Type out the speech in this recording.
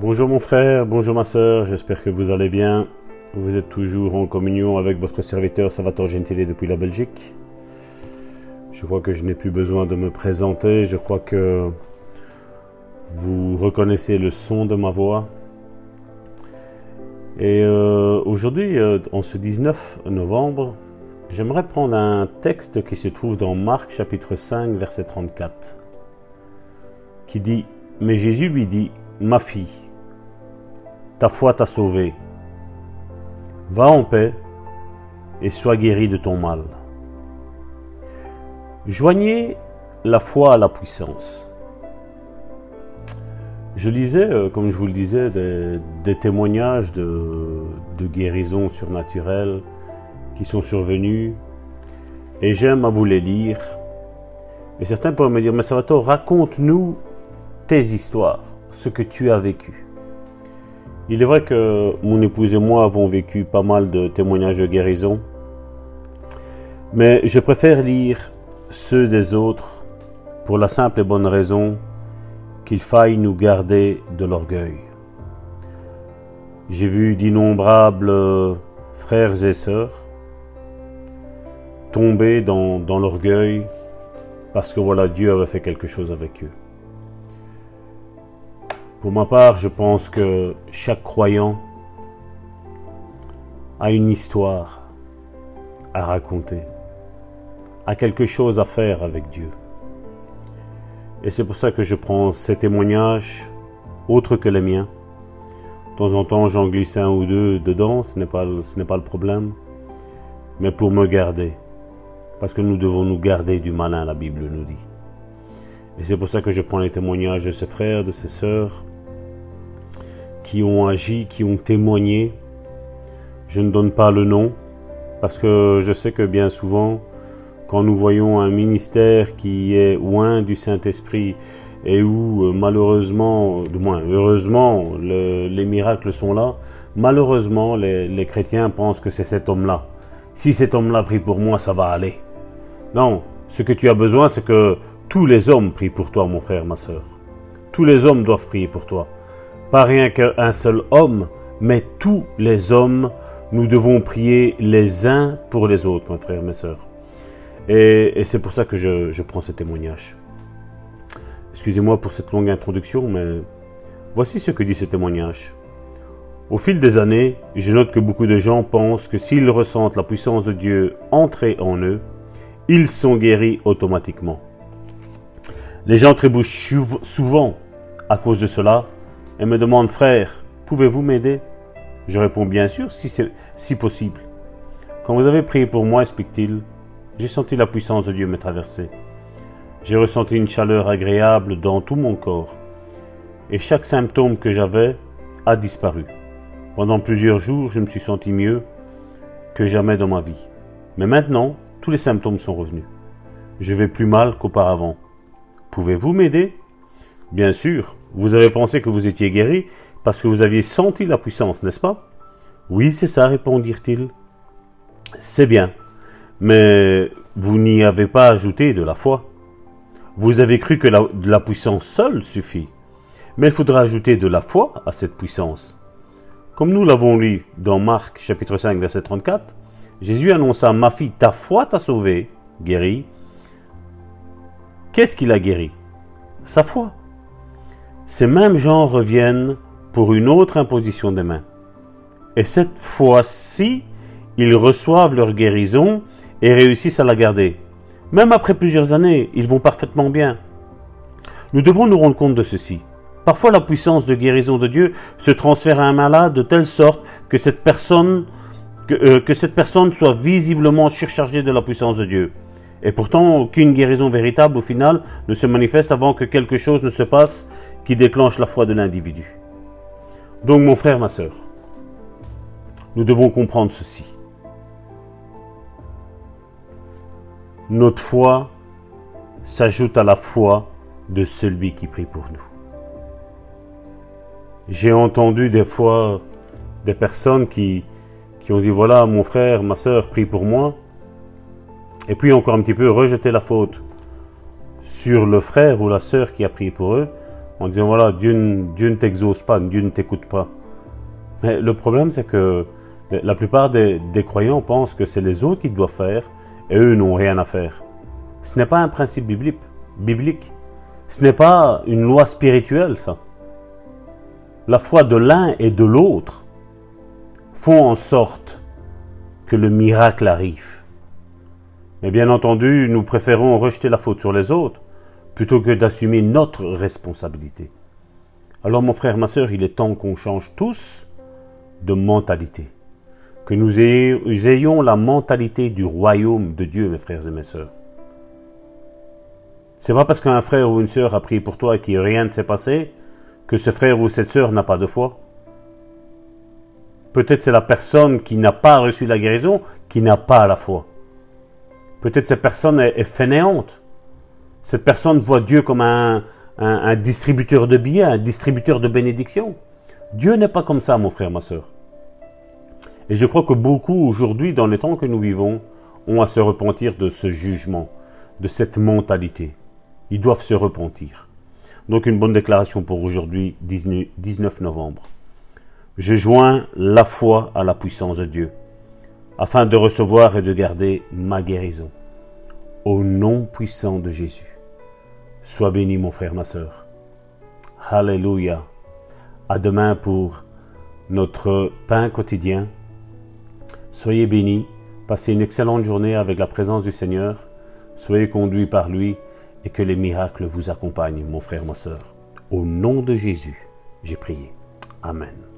Bonjour mon frère, bonjour ma soeur, j'espère que vous allez bien. Vous êtes toujours en communion avec votre serviteur Salvatore Gentile depuis la Belgique. Je crois que je n'ai plus besoin de me présenter, je crois que vous reconnaissez le son de ma voix. Et euh, aujourd'hui, euh, en ce 19 novembre, j'aimerais prendre un texte qui se trouve dans Marc chapitre 5 verset 34, qui dit, Mais Jésus lui dit, Ma fille, ta foi t'a sauvée. Va en paix et sois guéri de ton mal. Joignez la foi à la puissance. Je lisais, euh, comme je vous le disais, des, témoignages de, de guérison surnaturelle qui sont survenus et j'aime à vous les lire. Et certains pourraient me dire, mais Salvatore, raconte-nous tes histoires, ce que tu as vécu. Il est vrai que mon épouse et moi avons vécu pas mal de témoignages de guérison, mais je préfère lire ceux des autres pour la simple et bonne raison qu'il faille nous garder de l'orgueil. J'ai vu d'innombrables frères et sœurs tomber dans, l'orgueil parce que voilà, Dieu avait fait quelque chose avec eux. Pour ma part, je pense que chaque croyant a une histoire à raconter, a quelque chose à faire avec Dieu. Et c'est pour ça que je prends ces témoignages autres que les miens. De temps en temps, j'en glisse un ou deux dedans, ce n'est pas, pas le problème, mais pour me garder. Parce que nous devons nous garder du malin, la Bible nous dit. Et c'est pour ça que je prends les témoignages de ses frères, de ses sœurs, qui ont agi, qui ont témoigné. Je ne donne pas le nom, parce que je sais que bien souvent, quand nous voyons un ministère qui est loin du Saint-Esprit et où euh, malheureusement, du moins heureusement, les miracles sont là, malheureusement les, les chrétiens pensent que c'est cet homme-là. Si cet homme-là prie pour moi, ça va aller. Non, ce que tu as besoin, c'est que tous les hommes prient pour toi, mon frère, ma soeur. Tous les hommes doivent prier pour toi. Pas rien qu'un seul homme, mais tous les hommes, nous devons prier les uns pour les autres, mon frère, mes sœurs. Et, c'est pour ça que je, prends ce témoignage. Excusez-moi pour cette longue introduction, mais voici ce que dit ce témoignage. Au fil des années, je note que beaucoup de gens pensent que s'ils ressentent la puissance de Dieu entrer en eux, ils sont guéris automatiquement. Les gens trébuchent souvent à cause de cela et me demande Frère, pouvez-vous m'aider? Je réponds Bien sûr, si si possible. Quand vous avez prié pour moi, explique-t-il, j'ai senti la puissance de Dieu me traverser. J'ai ressenti une chaleur agréable dans tout mon corps. Et chaque symptôme que j'avais a disparu. Pendant plusieurs jours, je me suis senti mieux que jamais dans ma vie. Mais maintenant, tous les symptômes sont revenus. Je vais plus mal qu'auparavant. Pouvez-vous m'aider? Bien sûr, vous avez pensé que vous étiez guéri parce que vous aviez senti la puissance, n'est-ce pas? Oui, c'est ça, répondirent-ils. C'est bien, mais vous n'y avez pas ajouté de la foi. Vous avez cru que la, puissance seule suffit, mais il faudra ajouter de la foi à cette puissance. Comme nous l'avons lu dans Marc chapitre 5 verset 34, Jésus annonça, Ma fille, ta foi t'a sauvée, guérie. Qu'est-ce qui l'a guéri? Sa foi ces mêmes gens reviennent pour une autre imposition des mains. Et cette fois-ci, ils reçoivent leur guérison et réussissent à la garder. Même après plusieurs années, ils vont parfaitement bien. Nous devons nous rendre compte de ceci. Parfois, la puissance de guérison de Dieu se transfère à un malade de telle sorte que cette personne, que, euh, que cette personne soit visiblement surchargée de la puissance de Dieu. Et pourtant, aucune guérison véritable au final ne se manifeste avant que quelque chose ne se passe qui déclenche la foi de l'individu. Donc mon frère, ma soeur, nous devons comprendre ceci. Notre foi s'ajoute à la foi de celui qui prie pour nous. J'ai entendu des fois des personnes qui, qui ont dit voilà mon frère, ma soeur, prie pour moi. Et puis encore un petit peu rejeter la faute sur le frère ou la sœur qui a prié pour eux en disant voilà, Dieu, ne t'exauce pas, Dieu ne t'écoute pas. Mais le problème, c'est que la plupart des, croyants pensent que c'est les autres qui doivent faire et eux n'ont rien à faire. Ce n'est pas un principe biblique. biblique. Ce n'est pas une loi spirituelle, ça. La foi de l'un et de l'autre font en sorte que le miracle arrive. Mais bien entendu, nous préférons rejeter la faute sur les autres plutôt que d'assumer notre responsabilité. Alors mon frère, ma soeur, il est temps qu'on change tous de mentalité. Que nous ayons la mentalité du royaume de Dieu, mes frères et mes sœurs. C'est pas parce qu'un frère ou une sœur a prié pour toi et que rien ne s'est passé que ce frère ou cette sœur n'a pas de foi. Peut-être c'est la personne qui n'a pas reçu la guérison qui n'a pas la foi. Peut-être cette personne est, fainéante. Cette personne voit Dieu comme un, distributeur de biens, un distributeur de bénédictions. Dieu n'est pas comme ça, mon frère, ma sœur. Et je crois que beaucoup aujourd'hui, dans les temps que nous vivons, ont à se repentir de ce jugement, de cette mentalité. Ils doivent se repentir. Donc une bonne déclaration pour aujourd'hui, 19 novembre. Je joins la foi à la puissance de Dieu, afin de recevoir et de garder ma guérison. Au nom puissant de Jésus. Sois béni mon frère, ma soeur. Alléluia. À demain pour notre pain quotidien Soyez bénis, passez une excellente journée avec la présence du Seigneur, soyez conduits par lui et que les miracles vous accompagnent, mon frère, ma soeur. Au nom de Jésus, j'ai prié. Amen.